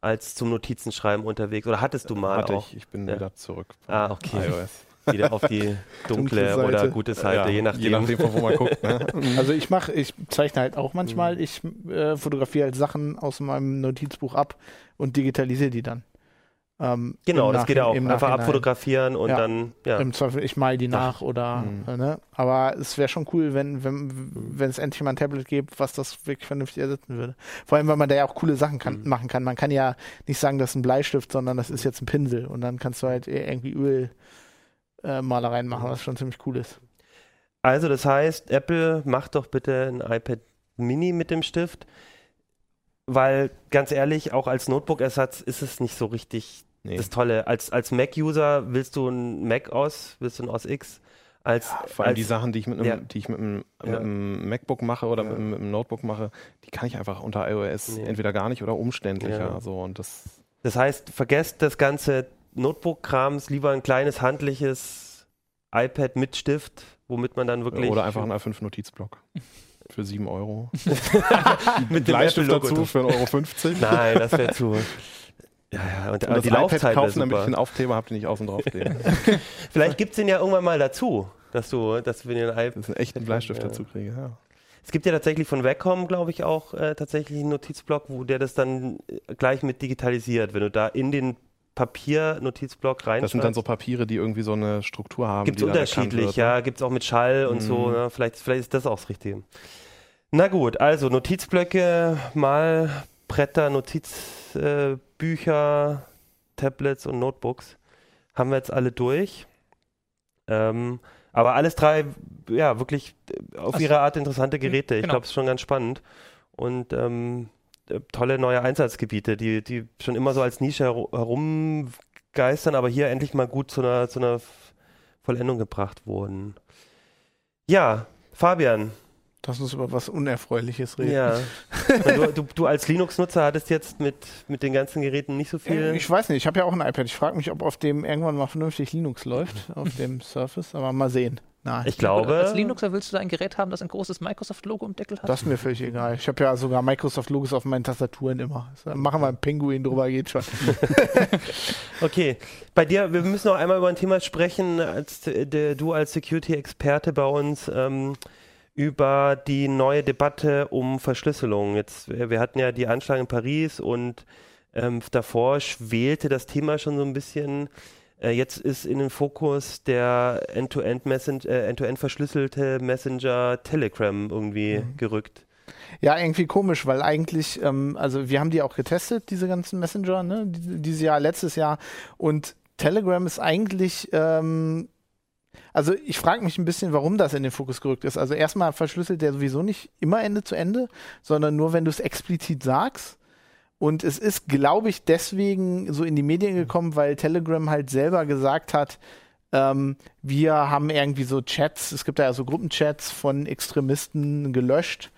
als zum Notizenschreiben unterwegs. Oder hattest du mal Hatte auch? ich, ich bin Ja. wieder zurück. Ah, okay. iOS. Wieder auf die dunkle, Dunkle oder Seite. gute Seite, Ja, je nachdem. Je nachdem, von wo man guckt. Ne? Also ich mache, ich zeichne halt auch manchmal, ich äh, fotografiere halt Sachen aus meinem Notizbuch ab und digitalisiere die dann. Ähm, Genau, das geht ja auch. Einfach Nachhinein. abfotografieren und Ja. dann, ja. Im Zweifel, ich mal die nach oder, Mhm. äh, ne? Aber es wäre schon cool, wenn, wenn, wenn es endlich mal ein Tablet gibt, was das wirklich vernünftig ersetzen würde. Vor allem, weil man da ja auch coole Sachen kann, Mhm. machen kann. Man kann ja nicht sagen, das ist ein Bleistift, sondern das ist jetzt ein Pinsel und dann kannst du halt irgendwie Öl äh, machen, was schon ziemlich cool ist. Also das heißt, Apple macht doch bitte ein iPad Mini mit dem Stift, weil ganz ehrlich, auch als Notebook-Ersatz ist es nicht so richtig Nee. das Tolle. Als, als Mac-User willst du ein Mac aus, willst du ein OS X? Als, Vor allem als, die Sachen, die ich mit einem, Ja. die ich mit einem, Ja. mit einem MacBook mache oder Ja. mit, einem, mit einem Notebook mache, die kann ich einfach unter iOS entweder gar nicht oder umständlicher. Ja. So, und das Das heißt, vergesst das ganze Notebook-Krams, lieber ein kleines handliches iPad mit Stift, womit man dann wirklich oder einfach ein A5-Notizblock für 7 Euro. mit dem Bleistift dazu für 1,50 Euro. Nein, das wäre zu. Ja, ja, und, Und das die iPad Laufzeit kaufen, damit ich den Aufkleber habe, den ich außen drauf klebe. Vielleicht gibt es den ja irgendwann mal dazu, dass du, dass wir den iPad. Das ist echt ein Bleistift Ja. dazu kriege. Ja. Es gibt ja tatsächlich von Wacom, glaube ich, auch äh, tatsächlich einen Notizblock, wo der das dann äh, gleich mit digitalisiert. Wenn du da in den Papier-Notizblock rein Das sind dann so Papiere, die irgendwie so eine Struktur haben. Gibt es unterschiedlich, wird, ne? ja. Gibt es auch mit Schall und so. Mhm. Ne? Vielleicht, vielleicht ist das auch das Richtige. Na gut, also Notizblöcke, Malbretter, Notizbücher, äh, Tablets und Notebooks haben wir jetzt alle durch. Ähm, aber alles drei, ja, wirklich äh, auf Also- ihre Art interessante Geräte. Ich genau. glaube, es ist schon ganz spannend. Und ähm, äh, tolle neue Einsatzgebiete, die, die schon immer so als Nische heru- herumgeistern, aber hier endlich mal gut zu einer, zu einer Vollendung gebracht wurden. Ja, Fabian, Lass uns über was Unerfreuliches reden. ja. du, du, du als Linux-Nutzer hattest jetzt mit, mit den ganzen Geräten nicht so viel. Ich weiß nicht, ich habe ja auch ein iPad. Ich frage mich, ob auf dem irgendwann mal vernünftig Linux läuft, auf dem Surface, aber mal sehen. Nein, Ich glaube. Als Linuxer willst du da ein Gerät haben, das ein großes Microsoft-Logo im Deckel hat? das ist mir völlig egal. Ich habe ja sogar Microsoft-Logos auf meinen Tastaturen immer. So, Machen wir einen Pinguin drüber, geht schon. Okay, bei dir, wir müssen noch einmal über ein Thema sprechen, als äh, der, du als Security-Experte bei uns, ähm, über die neue Debatte um Verschlüsselung. Jetzt, wir hatten ja die Anschläge in Paris und ähm, davor schwelte das Thema schon so ein bisschen. Äh, jetzt ist in den Fokus der End-to-End Messen- äh, End-to-End verschlüsselte Messenger Telegram irgendwie Mhm. gerückt. Ja, irgendwie komisch, weil eigentlich, ähm, also wir haben die auch getestet, diese ganzen Messenger, ne? Die- Dieses Jahr, letztes Jahr. Und Telegram ist eigentlich, ähm, also ich frage mich ein bisschen, warum das in den Fokus gerückt ist. Also erstmal verschlüsselt der sowieso nicht immer Ende zu Ende, sondern nur, wenn du es explizit sagst. Und es ist, glaube ich, deswegen so in die Medien gekommen, weil Telegram halt selber gesagt hat, ähm, wir haben irgendwie so Chats, es gibt da ja so Gruppenchats von Extremisten gelöscht.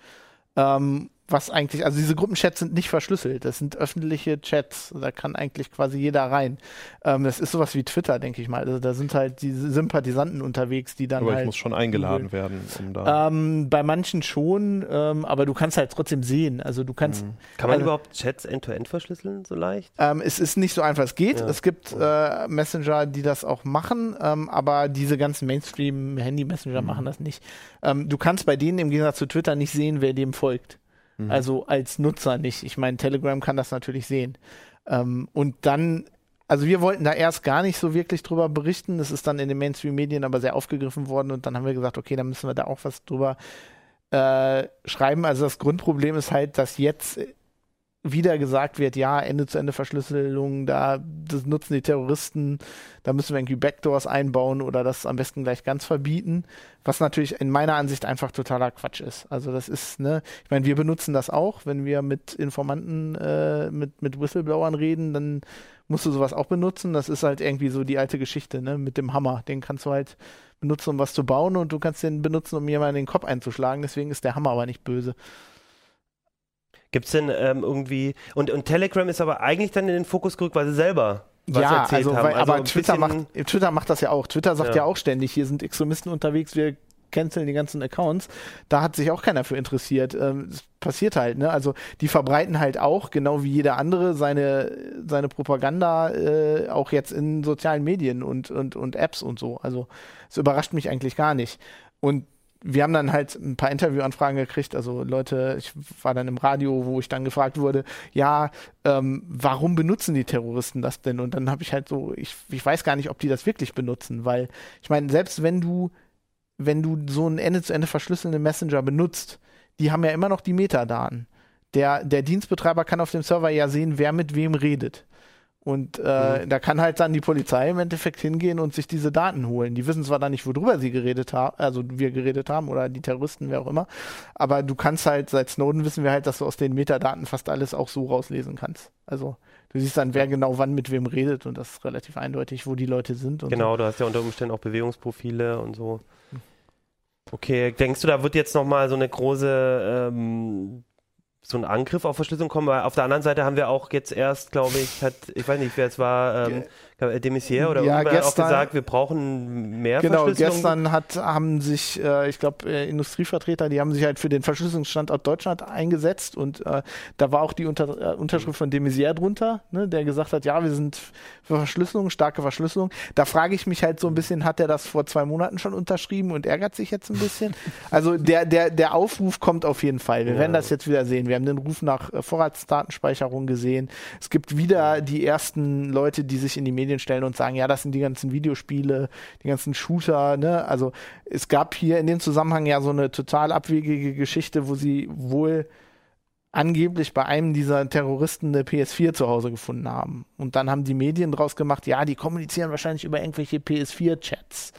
Ähm, was eigentlich, also diese Gruppenchats sind nicht verschlüsselt, das sind öffentliche Chats, da kann eigentlich quasi jeder rein. Ähm, das ist sowas wie Twitter, denke ich mal. Also da sind halt diese Sympathisanten unterwegs, die dann Aber halt. ich muss schon eingeladen werden, um da. ähm, bei manchen schon, ähm, aber du kannst halt trotzdem sehen. Also du kannst, Mhm. Kann man Also- überhaupt Chats end-to-end verschlüsseln so leicht? ähm, es ist nicht so einfach, es geht. Ja. Es gibt äh, Messenger, die das auch machen, ähm, aber diese ganzen Mainstream-Handy-Messenger Mhm. machen das nicht. Ähm, du kannst bei denen im Gegensatz zu Twitter nicht sehen, wer dem folgt. Mhm. Also als Nutzer nicht. Ich meine, Telegram kann das natürlich sehen. Ähm, und dann, also wir wollten da erst gar nicht so wirklich drüber berichten. Das ist dann in den Mainstream-Medien aber sehr aufgegriffen worden und dann haben wir gesagt, okay, dann müssen wir da auch was drüber äh, schreiben. Also das Grundproblem ist halt, dass jetzt wieder gesagt wird, ja, Ende-zu-Ende-Verschlüsselung, da das nutzen die Terroristen, da müssen wir irgendwie Backdoors einbauen oder das am besten gleich ganz verbieten, was natürlich in meiner Ansicht einfach totaler Quatsch ist. Also das ist, ne, ich meine, wir benutzen das auch, wenn wir mit Informanten, äh, mit, mit Whistleblowern reden, dann musst du sowas auch benutzen. Das ist halt irgendwie so die alte Geschichte, ne, mit dem Hammer. Den kannst du halt benutzen, um was zu bauen und du kannst den benutzen, um jemanden in den Kopf einzuschlagen. Deswegen ist der Hammer aber nicht böse. Gibt es denn ähm, irgendwie. Und, und Telegram ist aber eigentlich dann in den Fokus gerückt, weil sie selber was ja, also, haben. Weil, also aber Twitter macht, Twitter macht das ja auch. Twitter sagt ja, Ja. auch ständig, hier sind Extremisten unterwegs, wir canceln die ganzen Accounts. Da hat sich auch keiner für interessiert. Ähm, passiert halt, ne? Also die verbreiten halt auch, genau wie jeder andere, seine, seine Propaganda äh, auch jetzt in sozialen Medien und, und, und Apps und so. Also es überrascht mich eigentlich gar nicht. Und wir haben dann halt ein paar Interviewanfragen gekriegt, also Leute, ich war dann im Radio, wo ich dann gefragt wurde, ja, ähm, warum benutzen die Terroristen das denn? Und dann habe ich halt so, ich, ich weiß gar nicht, ob die das wirklich benutzen, weil ich meine, selbst wenn du, wenn du so einen Ende-zu-Ende verschlüsselnden Messenger benutzt, die haben ja immer noch die Metadaten. Der, der Dienstbetreiber kann auf dem Server ja sehen, wer mit wem redet. Und äh, da kann halt dann die Polizei im Endeffekt hingehen und sich diese Daten holen. Die wissen zwar dann nicht, worüber sie geredet haben, also wir geredet haben oder die Terroristen, wer auch immer, aber du kannst halt, seit Snowden wissen wir halt, dass du aus den Metadaten fast alles auch so rauslesen kannst. Also du siehst dann, wer genau wann mit wem redet und das ist relativ eindeutig, wo die Leute sind. Genau, du hast ja unter Umständen auch Bewegungsprofile und so. Okay, denkst du, da wird jetzt nochmal so eine große, ähm, so ein Angriff auf Verschlüsselung kommen? Weil auf der anderen Seite haben wir auch jetzt erst, glaube ich, hat, ich weiß nicht, wer es war, ähm, Demisier oder Ja, hat auch gestern- gesagt, wir brauchen mehr Genau, Verschlüsselung. gestern hat, haben sich, äh, ich glaube, äh, Industrievertreter, die haben sich halt für den Verschlüsselungsstandort Deutschland eingesetzt und äh, da war auch die Unter äh, Unterschrift von de Maizière drunter, ne, der gesagt hat, ja, wir sind für Verschlüsselung, starke Verschlüsselung. Da frage ich mich halt so ein bisschen, hat er das vor zwei Monaten schon unterschrieben und ärgert sich jetzt ein bisschen? Also der, der, der Aufruf kommt auf jeden Fall. Wir Ja. werden das jetzt wieder sehen. Wir haben den Ruf nach äh, Vorratsdatenspeicherung gesehen. Es gibt wieder die ersten Leute, die sich in die Medien stellen und sagen, ja, das sind die ganzen Videospiele, die ganzen Shooter, ne? Also es gab hier in dem Zusammenhang ja so eine total abwegige Geschichte, wo sie wohl angeblich bei einem dieser Terroristen eine PS4 zu Hause gefunden haben. Und dann haben die Medien draus gemacht, ja, die kommunizieren wahrscheinlich über irgendwelche PS4-Chats.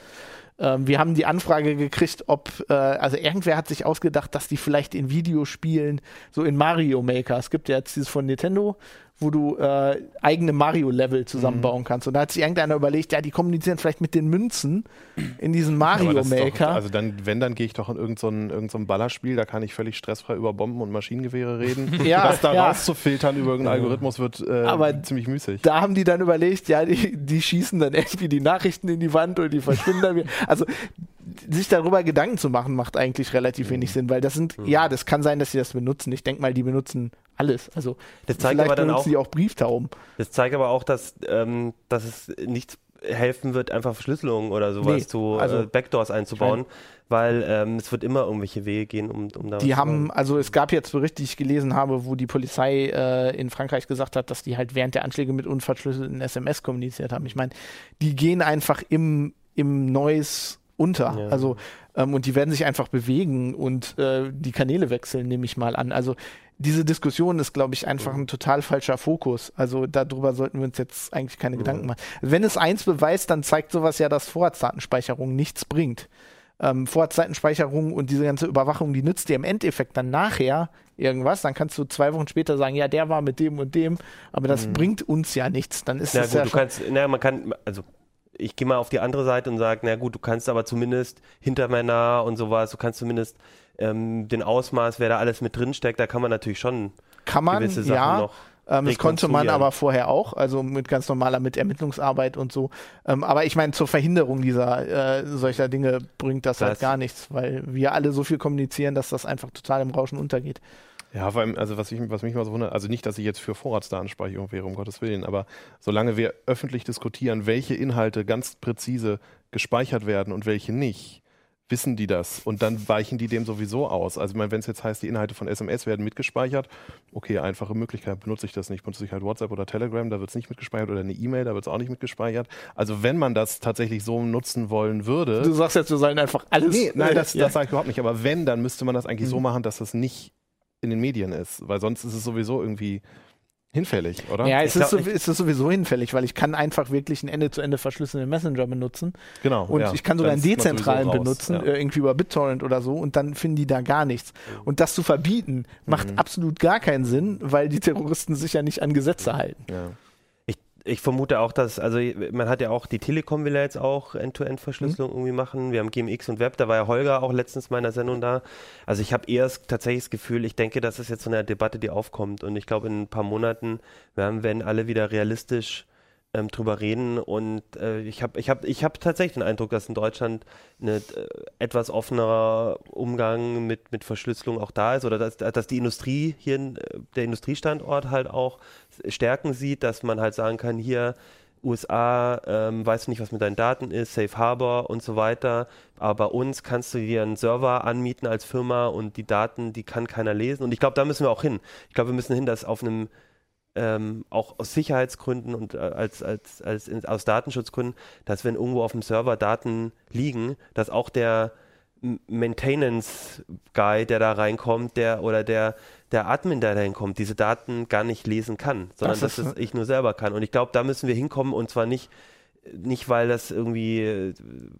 Ähm, wir haben die Anfrage gekriegt, ob, äh, also irgendwer hat sich ausgedacht, dass die vielleicht in Videospielen, so in Mario Maker, es gibt ja jetzt dieses von Nintendo, wo du äh, eigene Mario-Level zusammenbauen kannst. Und da hat sich irgendeiner überlegt, ja, die kommunizieren vielleicht mit den Münzen in diesem Aber Mario das ist doch, Maker. also dann, wenn, dann gehe ich doch in irgendein so irgend so Ballerspiel, da kann ich völlig stressfrei über Bomben und Maschinengewehre reden. Ja, das da ja. rauszufiltern über irgendeinen Algorithmus wird äh, Aber ziemlich müßig. da haben die dann überlegt, ja, die, die schießen dann irgendwie die Nachrichten in die Wand und die verschwinden dann wieder. Also sich darüber Gedanken zu machen, macht eigentlich relativ wenig Sinn, weil das sind, ja, das kann sein, dass sie das benutzen. Ich denke mal, die benutzen alles. Also Das zeigt vielleicht aber dann auch- die auch Brieftauben. Das zeigt aber auch, dass, ähm, dass es nichts helfen wird, einfach Verschlüsselung oder sowas Nee, zu also- äh, Backdoors einzubauen, weil ähm, es wird immer irgendwelche Wege gehen, um, um da Die haben, also es gab jetzt Berichte, die ich gelesen habe, wo die Polizei äh, in Frankreich gesagt hat, dass die halt während der Anschläge mit unverschlüsselten SMS kommuniziert haben. Ich meine, die gehen einfach im, im Noise unter. Ja. Also, ähm, und die werden sich einfach bewegen und äh, die Kanäle wechseln, nehme ich mal an. Also diese Diskussion ist, glaube ich, einfach ein total falscher Fokus. Also darüber sollten wir uns jetzt eigentlich keine Gedanken machen. Wenn es eins beweist, dann zeigt sowas ja, dass Vorratsdatenspeicherung nichts bringt. Ähm, Vorratsdatenspeicherung und diese ganze Überwachung, die nützt dir im Endeffekt dann nachher irgendwas. Dann kannst du zwei Wochen später sagen, ja, der war mit dem und dem, aber das bringt uns ja nichts. Dann ist Na das gut, ja du kannst, na, man kann, also ich gehe mal auf die andere Seite und sage, na gut, du kannst aber zumindest Hintermänner und sowas, du kannst zumindest ähm, den Ausmaß, wer da alles mit drin steckt, da kann man natürlich schon kann man, gewisse Sachen ja. noch. Ähm, das konnte man aber vorher auch, also mit ganz normaler mit Ermittlungsarbeit und so. Ähm, aber ich meine, zur Verhinderung dieser äh, solcher Dinge bringt das, halt Das- gar nichts, weil wir alle so viel kommunizieren, dass das einfach total im Rauschen untergeht. Ja, vor allem, also was, ich, was mich mal so wundert, also nicht, dass ich jetzt für Vorratsdatenspeicherung wäre, um Gottes Willen, aber solange wir öffentlich diskutieren, welche Inhalte ganz präzise gespeichert werden und welche nicht, wissen die das und dann weichen die dem sowieso aus. Also wenn es jetzt heißt, die Inhalte von SMS werden mitgespeichert, okay, einfache Möglichkeit, benutze ich das nicht, benutze ich halt WhatsApp oder Telegram, da wird es nicht mitgespeichert oder eine E-Mail, da wird es auch nicht mitgespeichert. Also wenn man das tatsächlich so nutzen wollen würde. Du sagst jetzt, wir sollen einfach alles. Nee, nein, das, ja. das sage ich überhaupt nicht. Aber wenn, dann müsste man das eigentlich so Mhm. machen, dass das nicht in den Medien ist, weil sonst ist es sowieso irgendwie hinfällig, oder? Ja, es ist, so, es ist sowieso hinfällig, weil ich kann einfach wirklich einen Ende-zu-Ende verschlüsselten Messenger benutzen genau. und ja. ich kann sogar einen dezentralen benutzen, Ja. äh, irgendwie über BitTorrent oder so und dann finden die da gar nichts. Und das zu verbieten, macht Mhm. absolut gar keinen Sinn, weil die Terroristen sich ja nicht an Gesetze halten. Ja. Ich, vermute auch, dass, also man hat ja auch, die Telekom will ja jetzt auch End-to-End-Verschlüsselung irgendwie machen. Wir haben GMX und Web, da war ja Holger auch letztens mal in der Sendung da. Also ich habe eher tatsächlich das Gefühl, ich denke, das ist jetzt so eine Debatte, die aufkommt. Und ich glaube, in ein paar Monaten werden, werden alle wieder realistisch ähm, drüber reden. Und äh, ich habe ich hab, ich hab tatsächlich den Eindruck, dass in Deutschland ein äh, etwas offenerer Umgang mit, mit Verschlüsselung auch da ist oder dass, dass die Industrie hier, äh, der Industriestandort halt auch Stärken sieht, dass man halt sagen kann, hier USA, ähm, weißt du nicht, was mit deinen Daten ist, Safe Harbor und so weiter. Aber bei uns kannst du dir einen Server anmieten als Firma und die Daten, die kann keiner lesen. Und ich glaube, da müssen wir auch hin. Ich glaube, wir müssen hin, dass auf einem ähm, auch aus Sicherheitsgründen und äh, als, als, als in, aus Datenschutzgründen, dass wenn irgendwo auf dem Server Daten liegen, dass auch der M- Maintenance Guy, der da reinkommt, der oder der der Admin, der da hinkommt, diese Daten gar nicht lesen kann, sondern Das dass es ich nur selber kann. Und ich glaube, da müssen wir hinkommen und zwar nicht nicht weil das irgendwie,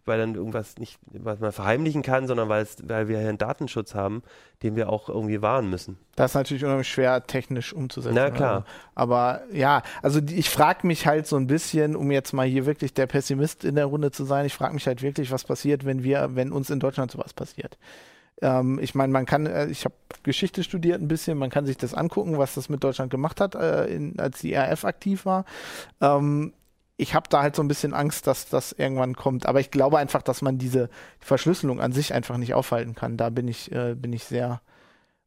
weil dann irgendwas nicht, was man verheimlichen kann, sondern weil es, weil wir hier einen Datenschutz haben, den wir auch irgendwie wahren müssen. Das ist natürlich unheimlich schwer technisch umzusetzen. Na klar. Aber ja, also die, ich frage mich halt so ein bisschen, um jetzt mal hier wirklich der Pessimist in der Runde zu sein, ich frage mich halt wirklich, was passiert, wenn wir, wenn uns in Deutschland sowas passiert. Ähm, ich meine, man kann, äh, ich habe Geschichte studiert ein bisschen, man kann sich das angucken, was das mit Deutschland gemacht hat, äh, in, als die RF aktiv war. Ähm, ich habe da halt so ein bisschen Angst, dass das irgendwann kommt. Aber ich glaube einfach, dass man diese Verschlüsselung an sich einfach nicht aufhalten kann. Da bin ich, äh, bin ich sehr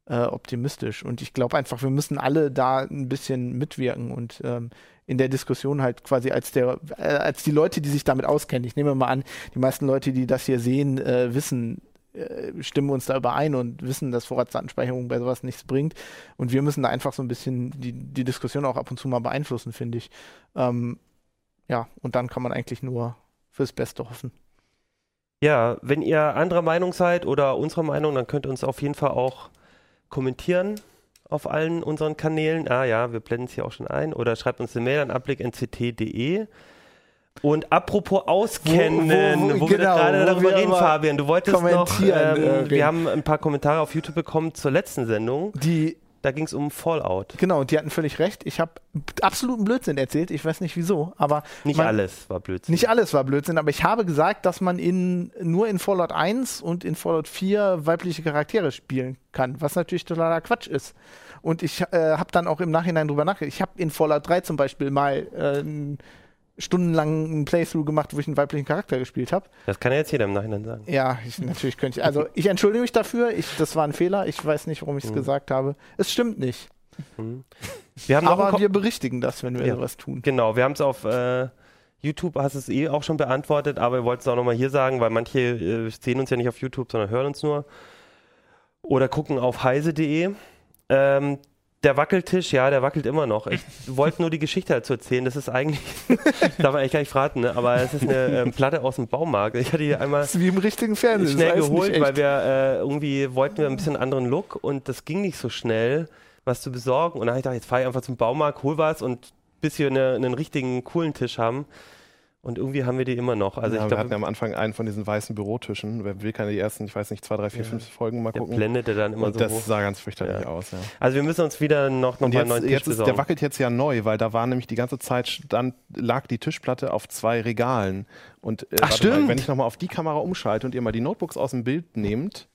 äh, optimistisch. Und ich glaube einfach, wir müssen alle da ein bisschen mitwirken und ähm, in der Diskussion halt quasi als der, äh, als die Leute, die sich damit auskennen. Ich nehme mal an, die meisten Leute, die das hier sehen, äh, wissen, äh, stimmen uns da überein und wissen, dass Vorratsdatenspeicherung bei sowas nichts bringt. Und wir müssen da einfach so ein bisschen die, die Diskussion auch ab und zu mal beeinflussen, finde ich. Ähm, ja, und dann kann man eigentlich nur fürs Beste hoffen. Ja, wenn ihr anderer Meinung seid oder unserer Meinung, dann könnt ihr uns auf jeden Fall auch kommentieren auf allen unseren Kanälen. Ah ja, wir blenden es hier auch schon ein. Oder schreibt uns eine Mail an abblick.nct.de. Und apropos auskennen, wo, Wo- wo- wir genau, gerade wo darüber reden, Fabian. Du wolltest noch, ähm, äh, wir haben ein paar Kommentare auf YouTube bekommen zur letzten Sendung. Die Da ging es um Fallout. Genau, die hatten völlig recht. Ich habe absoluten Blödsinn erzählt. Ich weiß nicht wieso, aber Nicht man, alles war Blödsinn. Nicht alles war Blödsinn, aber ich habe gesagt, dass man in, nur in Fallout 1 und in Fallout 4 weibliche Charaktere spielen kann, was natürlich totaler Quatsch ist. Und ich äh, habe dann auch im Nachhinein drüber nachgedacht. Ich habe in Fallout 3 zum Beispiel mal äh, stundenlang einen Playthrough gemacht, wo ich einen weiblichen Charakter gespielt habe. Das kann ja jetzt jeder im Nachhinein sagen. Ja, ich, natürlich könnte ich. Also ich entschuldige mich dafür. Ich, das war ein Fehler. Ich weiß nicht, warum ich es Mhm. gesagt habe. Es stimmt nicht. Mhm. Wir haben Aber wir berichtigen das, wenn wir Ja. sowas tun. Genau, wir haben es auf äh, YouTube, hast es eh auch schon beantwortet, aber wir wollten es auch nochmal hier sagen, weil manche äh, sehen uns ja nicht auf YouTube, sondern hören uns nur. Oder gucken auf heise.de. Ähm, der Wackeltisch, ja, der wackelt immer noch. Ich wollte nur die Geschichte dazu erzählen. Das ist eigentlich, darf man eigentlich gar nicht verraten, ne? aber es ist eine ähm, Platte aus dem Baumarkt. Ich hatte die einmal Das ist wie im richtigen Fernsehen. schnell geholt, weil wir äh, irgendwie wollten wir ein bisschen einen anderen Look und das ging nicht so schnell, was zu besorgen. Und dann habe ich gedacht, jetzt fahre ich einfach zum Baumarkt, hol was und bis wir eine, einen richtigen coolen Tisch haben. Und irgendwie haben wir die immer noch. Also ja, ich wir hatten ja am Anfang einen von diesen weißen Bürotischen. Wer will, kann die ersten, ich weiß nicht, zwei, drei, vier, Ja. fünf Folgen mal der gucken. blendete dann immer Und so das hoch. sah ganz fürchterlich aus. Ja. Also wir müssen uns wieder noch, noch Und mal einen neuen jetzt, Tisch jetzt ist, der wackelt jetzt ja neu, weil da war nämlich die ganze Zeit stand, lag die Tischplatte auf zwei Regalen. Und äh, Ach, warte mal, stimmt. wenn ich nochmal auf die Kamera umschalte und ihr mal die Notebooks aus dem Bild nehmt,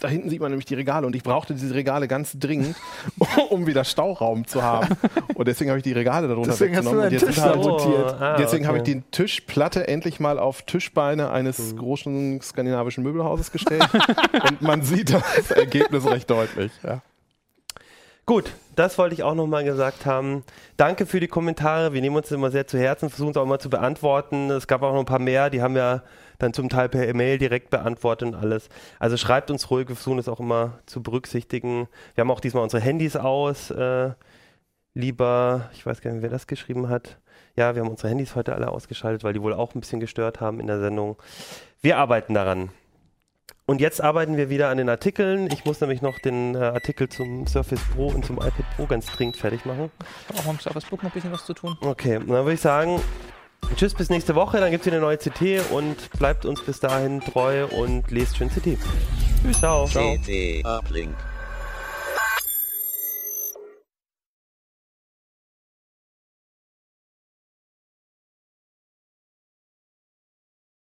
da hinten sieht man nämlich die Regale und ich brauchte diese Regale ganz dringend, um wieder Stauraum zu haben. Und deswegen habe ich die Regale darunter Deswegen hast du weggenommen. deinen und jetzt Tisch sind halt, sabotiert. ah, Deswegen habe ich okay. die Tischplatte endlich mal auf Tischbeine eines großen skandinavischen Möbelhauses gestellt. und man sieht das Ergebnis recht deutlich. Ja. Gut, das wollte ich auch nochmal gesagt haben. Danke für die Kommentare. Wir nehmen uns immer sehr zu Herzen, versuchen es auch immer zu beantworten. Es gab auch noch ein paar mehr, die haben ja dann zum Teil per E-Mail direkt beantwortet und alles. Also schreibt uns ruhig, wir versuchen es auch immer zu berücksichtigen. Wir haben auch diesmal unsere Handys aus. Äh, lieber, ich weiß gar nicht, wer das geschrieben hat. Ja, wir haben unsere Handys heute alle ausgeschaltet, weil die wohl auch ein bisschen gestört haben in der Sendung. Wir arbeiten daran. Und jetzt arbeiten wir wieder an den Artikeln. Ich muss nämlich noch den äh, Artikel zum Surface Pro und zum iPad Pro ganz dringend fertig machen. Ich habe auch im Surface Book noch ein bisschen was zu tun. Okay, dann würde ich sagen, tschüss bis nächste Woche. Dann gibt es wieder eine neue CT und bleibt uns bis dahin treu und lest schön CT. Tschüss, ciao. CT Uplink.